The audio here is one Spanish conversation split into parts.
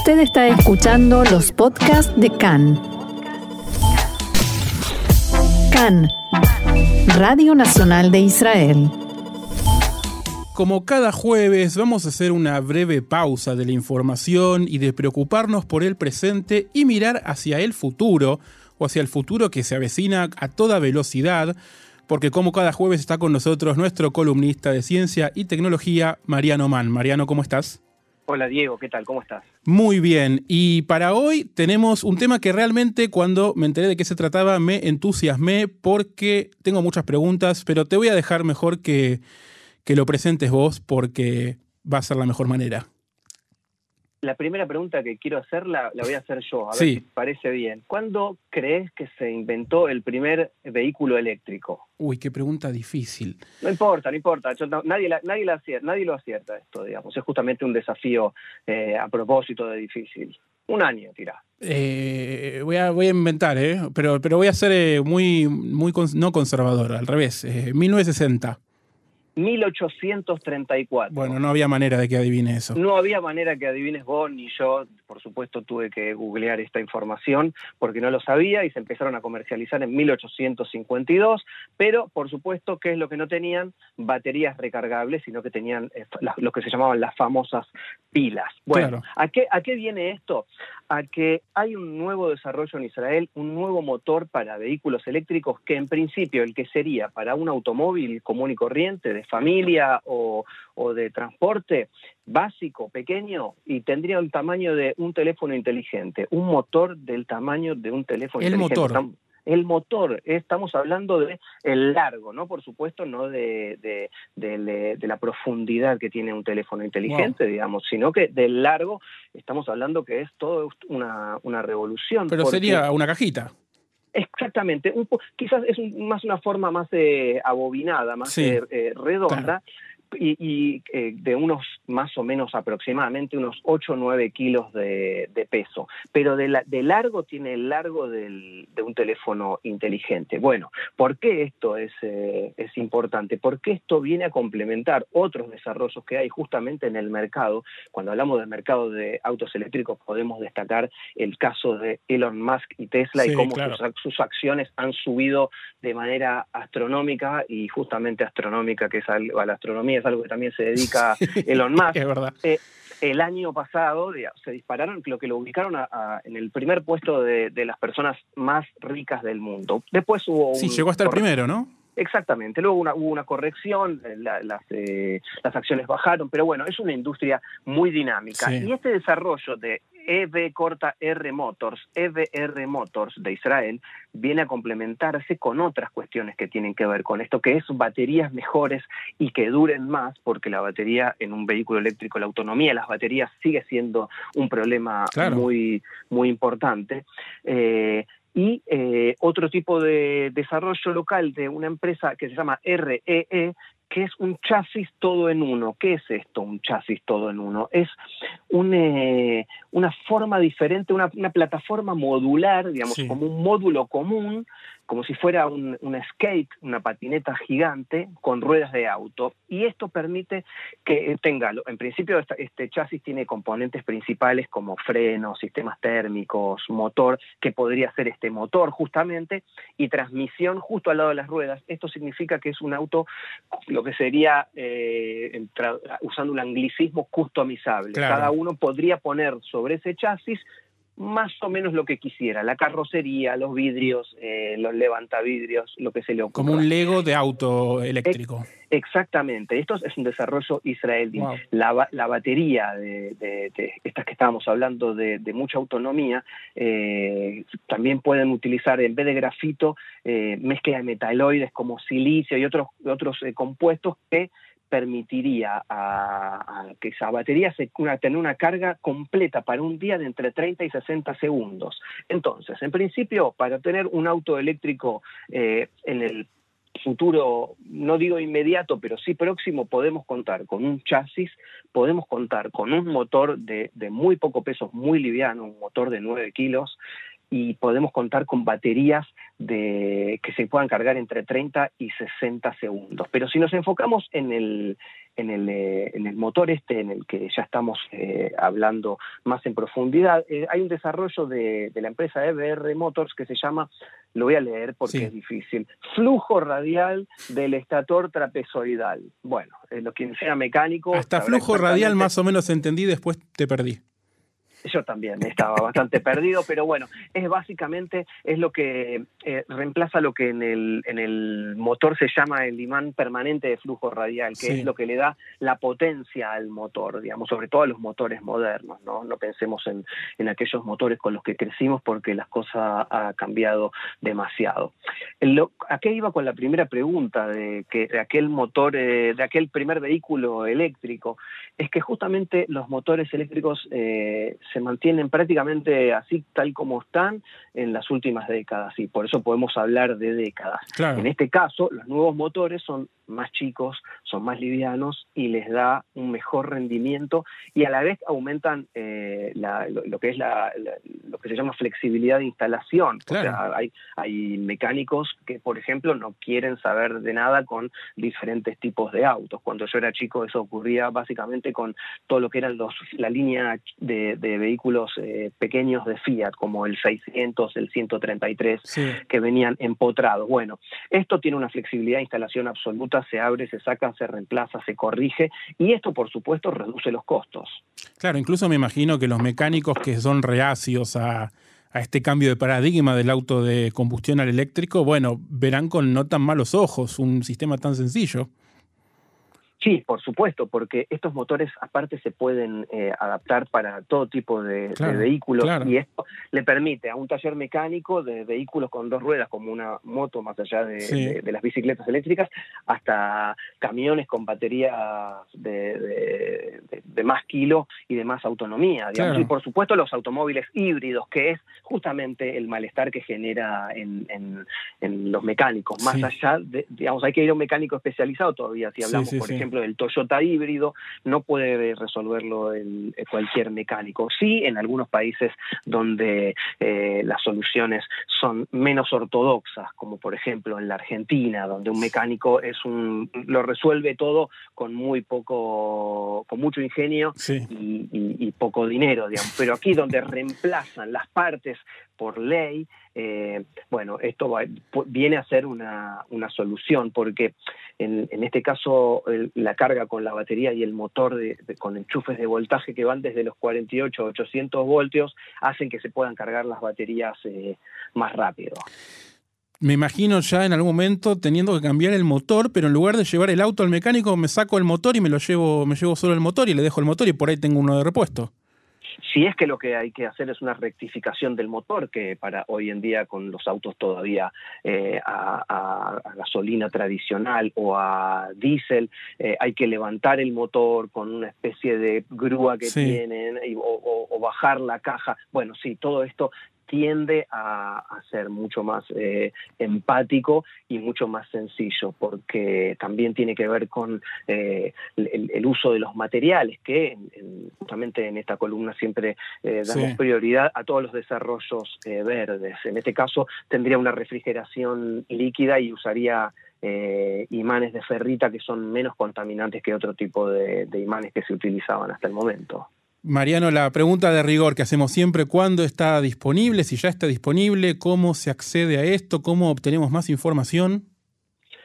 Usted está escuchando los podcasts de CAN. CAN, Radio Nacional de Israel. Como cada jueves vamos a hacer una breve pausa de la información y de preocuparnos por el presente y mirar hacia el futuro, o hacia el futuro que se avecina a toda velocidad, porque como cada jueves está con nosotros nuestro columnista de ciencia y tecnología, Mariano Mann. Mariano, ¿cómo estás? Hola Diego, ¿qué tal? ¿Cómo estás? Muy bien, y para hoy tenemos un tema que realmente cuando me enteré de qué se trataba me entusiasmé porque tengo muchas preguntas, pero te voy a dejar mejor que, que lo presentes vos porque va a ser la mejor manera la primera pregunta que quiero hacer la, voy a hacer yo, a ver Sí. si te parece bien. ¿Cuándo crees que se inventó el primer vehículo eléctrico? Uy, qué pregunta difícil. No importa, no importa. yo no- nadie, la- nadie, la acier- nadie lo acierta esto, digamos. Es justamente un desafío eh, a propósito de difícil. Un año, tira. Eh, voy, a, voy a inventar, ¿eh? pero, pero voy a ser eh, muy, muy cons- no conservador, al revés. eh, 1960. 1834. Bueno, no había manera de que adivine eso. No había manera que adivines vos ni yo. Por supuesto, tuve que googlear esta información porque no lo sabía y se empezaron a comercializar en 1852. Pero, por supuesto, ¿qué es lo que no tenían? Baterías recargables, sino que tenían eh, lo que se llamaban las famosas pilas. Bueno, Claro. ¿a, qué, ¿a qué viene esto? A que hay un nuevo desarrollo en Israel, un nuevo motor para vehículos eléctricos que, en principio, el que sería para un automóvil común y corriente, de familia o, o de transporte básico, pequeño, y tendría el tamaño de un teléfono inteligente, un motor del tamaño de un teléfono El inteligente. motor. El motor, estamos hablando de el largo, ¿no? Por supuesto, no de, de, de- de la profundidad que tiene un teléfono inteligente, digamos, sino que del largo estamos hablando que es todo una, una revolución. Pero porque- sería una cajita. Exactamente, un po- quizás es un- más una forma más eh, abobinada, más Sí, eh, eh, redonda y, y, eh, de unos más o menos aproximadamente unos 8 o 9 kilos de, de peso, pero de, la- de largo tiene el largo del- de un teléfono inteligente. Bueno, ¿por qué esto es, eh, es importante? Porque esto viene a complementar otros desarrollos que hay justamente en el mercado. Cuando hablamos del mercado de autos eléctricos podemos destacar el caso de Elon Musk y Tesla Sí, y cómo claro. sus, sus acciones han subido de manera astronómica y justamente astronómica, que es algo, a la astronomía es algo que también se dedica Elon Musk. Es verdad. El año pasado se dispararon, lo que lo ubicaron a- a- en el primer puesto de, de las personas más ricas del mundo. Después hubo Sí, un llegó a estar corre- primero, ¿no? Exactamente, luego una- hubo una corrección, eh, la- las, eh, las acciones bajaron, pero bueno, es una industria muy dinámica. Sí. Y este desarrollo de EV corta R Motors, EVR Motors de Israel, viene a complementarse con otras cuestiones que tienen que ver con esto, que es baterías mejores y que duren más, porque la batería en un vehículo eléctrico, la autonomía de las baterías sigue siendo un problema Claro. muy, muy importante. Eh, y eh, otro tipo de desarrollo local de una empresa que se llama REE, que es un chasis todo en uno. ¿Qué es esto, un chasis todo en uno? Es un, eh, una forma diferente, una, una plataforma modular, digamos, Sí. como un módulo común, como si fuera un, un skate, una patineta gigante con ruedas de auto. Y esto permite que tenga, en principio este chasis tiene componentes principales como frenos, sistemas térmicos, motor, que podría ser este motor justamente, y transmisión justo al lado de las ruedas. Esto significa que es un auto, lo que sería, eh, usando un anglicismo, customizable. Claro. Cada uno podría poner sobre ese chasis más o menos lo que quisiera, la carrocería, los vidrios, eh, los levantavidrios, lo que se le ocurra. Como un Lego de auto eléctrico. Exactamente, esto es un desarrollo israelí. Wow. La, la batería de, de- de estas que estábamos hablando de, de mucha autonomía, eh, también pueden utilizar en vez de grafito eh, mezcla de metaloides como silicio y otros, otros eh, compuestos que permitiría a, que esa batería se una, una carga completa para un día de entre 30 y 60 segundos. Entonces, en principio, para tener un auto eléctrico eh, en el futuro, no digo inmediato, pero sí próximo, podemos contar con un chasis, podemos contar con un motor de, de muy poco peso, muy liviano, un motor de 9 kilos, y podemos contar con baterías de, que se puedan cargar entre 30 y 60 segundos. Pero si nos enfocamos en el, en el, eh, en el motor este, en el que ya estamos eh, hablando más en profundidad, eh, hay un desarrollo de, la empresa EBR Motors que se llama, lo voy a leer porque es difícil, flujo radial del estator trapezoidal. Bueno, lo que sea mecánico... Hasta flujo radial más o menos entendí, después te perdí. Yo también estaba bastante perdido, pero bueno, es básicamente es lo que eh, reemplaza lo que en el, en el motor se llama el imán permanente de flujo radial, que es lo que le da la potencia al motor, digamos, sobre todo a los motores modernos, ¿no? No pensemos en, en aquellos motores con los que crecimos porque las cosas han cambiado demasiado. ¿A qué iba con la primera pregunta de, que, de aquel motor, eh, de aquel primer vehículo eléctrico? Es que justamente los motores eléctricos eh, se mantienen prácticamente así tal como están en las últimas décadas y por eso podemos hablar de décadas. En este caso, los nuevos motores son más chicos, son más livianos y les da un mejor rendimiento y a la vez aumentan eh, lo, que es lo que se llama flexibilidad de instalación. hay, hay mecánicos que, por ejemplo, no quieren saber de nada con diferentes tipos de autos. Cuando yo era chico eso ocurría básicamente con todo lo que eran los, la línea de, vehículos eh, pequeños de Fiat, como el 600, el 133, que venían empotrados. Bueno, esto tiene una flexibilidad de instalación absoluta se abre, se saca, se reemplaza, se corrige y esto por supuesto reduce los costos. Claro, incluso me imagino que los mecánicos que son reacios a, a este cambio de paradigma del auto de combustión al eléctrico, bueno, verán con no tan malos ojos un sistema tan sencillo. Sí, por supuesto, porque estos motores aparte se pueden eh, adaptar para todo tipo de, vehículos y esto le permite a un taller mecánico de vehículos con dos ruedas, como una moto más allá de, las bicicletas eléctricas, hasta camiones con baterías de, más kilo y de más autonomía. Y por supuesto los automóviles híbridos, que es justamente el malestar que genera en, los mecánicos. Más allá de, digamos, hay que ir a un mecánico especializado todavía, si hablamos, por ejemplo, el Toyota híbrido, no puede resolverlo el, eh, cualquier mecánico. Sí, en algunos países donde eh, las soluciones son menos ortodoxas, como por ejemplo en la Argentina, donde un mecánico es un lo resuelve todo con muy poco, con mucho ingenio y, poco dinero, digamos. Pero aquí donde reemplazan las partes por ley, eh, bueno, esto viene a ser una, solución, porque en, este caso la carga con la batería y el motor con enchufes de voltaje que van desde los 48 a 800 voltios hacen que se puedan cargar las baterías eh, más rápido. Me imagino ya en algún momento teniendo que cambiar el motor, pero en lugar de llevar el auto al mecánico, me saco el motor y me lo llevo, me llevo solo el motor y le dejo el motor y por ahí tengo uno de repuesto. Si es que lo que hay que hacer es una rectificación del motor, que para hoy en día con los autos todavía eh, a, gasolina tradicional o a diésel, eh, hay que levantar el motor con una especie de grúa que tienen o, bajar la caja. Bueno, sí, todo esto tiende a, ser mucho más eh, empático y mucho más sencillo, porque también tiene que ver con eh, el, uso de los materiales, que justamente en esta columna siempre eh, damos prioridad a todos los desarrollos verdes. En este caso tendría una refrigeración líquida y usaría imanes de ferrita que son menos contaminantes que otro tipo de imanes que se utilizaban hasta el momento. Mariano, la pregunta de rigor que hacemos siempre, ¿cuándo está disponible? Si ya está disponible, ¿cómo se accede a esto? ¿Cómo obtenemos más información?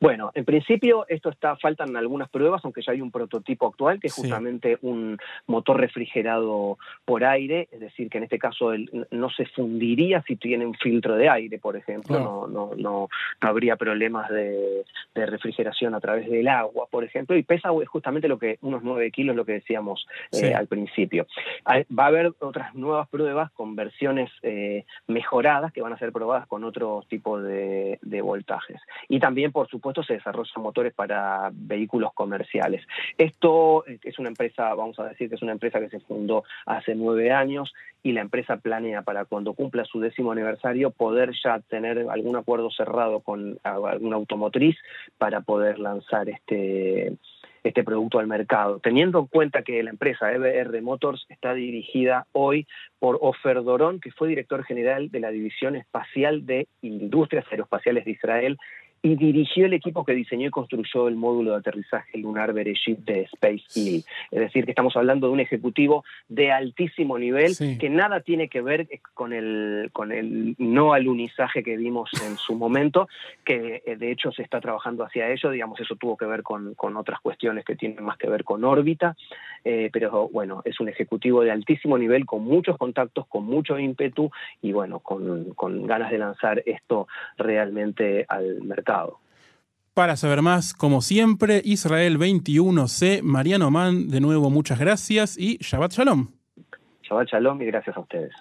Bueno, en principio esto está, faltan algunas pruebas, aunque ya hay un prototipo actual que es justamente un motor refrigerado por aire, es decir, que en este caso no se fundiría si tiene un filtro de aire, por ejemplo, no, no, no, habría problemas de, refrigeración a través del agua, por ejemplo, y pesa justamente lo que unos 9 kilos, lo que decíamos eh, al principio. Va a haber otras nuevas pruebas con versiones eh, mejoradas que van a ser probadas con otro tipo de, de voltajes. Y también, por supuesto, se desarrollan motores para vehículos comerciales. Esto es una empresa, vamos a decir que es una empresa que se fundó hace nueve años y la empresa planea para cuando cumpla su décimo aniversario poder ya tener algún acuerdo cerrado con alguna automotriz para poder lanzar este este producto al mercado, teniendo en cuenta que la empresa EBR Motors está dirigida hoy por Ofer Doron, que fue director general de la División Espacial de Industrias Aeroespaciales de Israel y dirigió el equipo que diseñó y construyó el módulo de aterrizaje lunar Berejit de Space Hill. Es decir, que estamos hablando de un ejecutivo de altísimo nivel que nada tiene que ver con el, con el no alunizaje que vimos en su momento, que eh, de hecho se está trabajando hacia ello, digamos, eso tuvo que ver con, otras cuestiones que tienen más que ver con órbita, eh, pero bueno, es un ejecutivo de altísimo nivel, con muchos contactos, con mucho ímpetu y bueno, con, con ganas de lanzar esto realmente al mercado. Para saber más, como siempre, Israel 21C, Mariano Mann, de nuevo muchas gracias y Shabbat Shalom. Shabbat Shalom y gracias a ustedes.